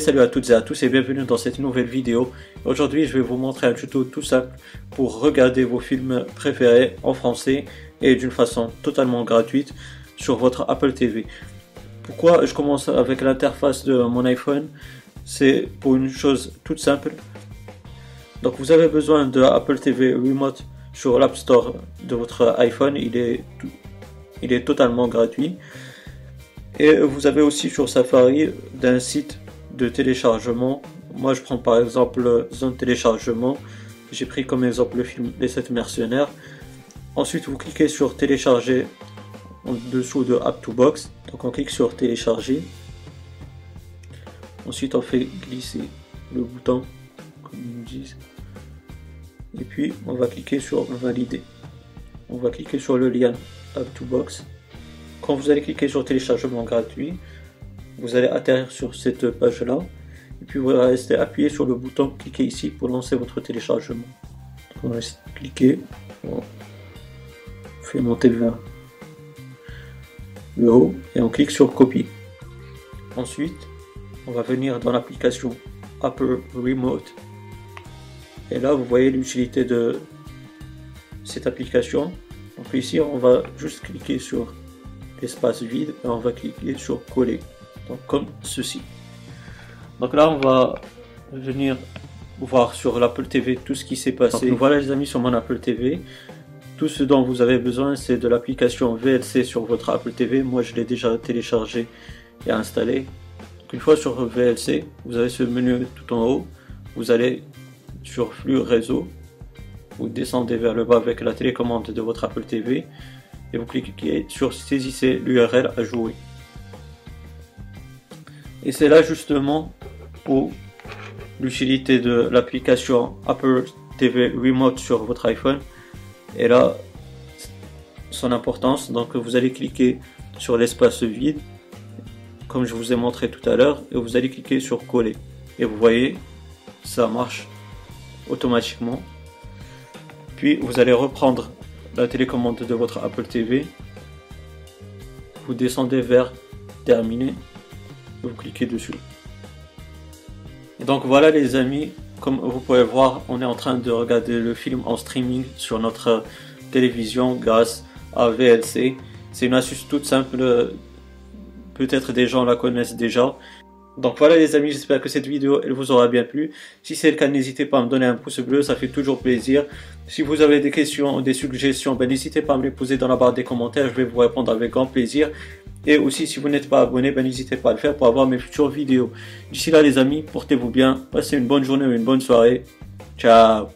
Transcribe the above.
Salut à toutes et à tous et bienvenue dans cette nouvelle vidéo. Aujourd'hui je vais vous montrer un tuto tout simple pour regarder vos films préférés en français et d'une façon totalement gratuite sur votre Apple TV. Pourquoi je commence avec l'interface de mon iPhone? C'est pour une chose toute simple. Donc vous avez besoin de Apple TV Remote sur l'App Store de votre iPhone, il est, il est totalement gratuit. Et vous avez aussi sur Safari d'un site de téléchargement. Moi, je prends par exemple zone téléchargement. J'ai pris comme exemple le film Les 7 mercenaires. Ensuite, vous cliquez sur télécharger en dessous de App to Box. Donc, on clique sur télécharger. Ensuite, on fait glisser le bouton, comme ils nous disent. Et puis, on va cliquer sur valider. On va cliquer sur le lien App to Box. Quand vous allez cliquer sur téléchargement gratuit, vous allez atterrir sur cette page là et puis vous allez rester appuyé sur le bouton cliquez ici pour lancer votre téléchargement. On va cliquer. On fait monter vers le haut. Et on clique sur copie. Ensuite on va venir dans l'application Apple Remote. Et là vous voyez l'utilité de cette application. Donc ici on va juste cliquer sur l'espace vide et on va cliquer sur coller donc comme ceci. Donc là on va venir voir sur l'Apple TV tout ce qui s'est passé. voilà les amis sur mon Apple TV. Tout ce dont vous avez besoin c'est de l'application VLC sur votre Apple TV. Moi je l'ai déjà téléchargé et installé. une fois sur VLC, vous avez ce menu tout en haut. Vous allez sur flux réseau. Vous descendez vers le bas avec la télécommande de votre Apple TV et vous cliquez sur saisissez l'URL à jouer. Et c'est là justement où l'utilité de l'application Apple TV Remote sur votre iPhone est là son importance. Donc vous allez cliquer sur l'espace vide, comme je vous ai montré tout à l'heure, et vous allez cliquer sur coller. Et vous voyez, ça marche automatiquement. Puis vous allez reprendre la télécommande de votre Apple TV. Vous descendez vers terminer vous cliquez dessus. Donc voilà les amis, comme vous pouvez voir, on est en train de regarder le film en streaming sur notre télévision grâce à VLC. C'est une astuce toute simple, peut-être des gens la connaissent déjà. Donc voilà les amis, j'espère que cette vidéo elle vous aura bien plu. Si c'est le cas, n'hésitez pas à me donner un pouce bleu, ça fait toujours plaisir. Si vous avez des questions ou des suggestions, ben, n'hésitez pas à me les poser dans la barre des commentaires, je vais vous répondre avec grand plaisir. Et aussi, si vous n'êtes pas abonné, ben, n'hésitez pas à le faire pour avoir mes futures vidéos. D'ici là, les amis, portez-vous bien, passez une bonne journée ou une bonne soirée. Ciao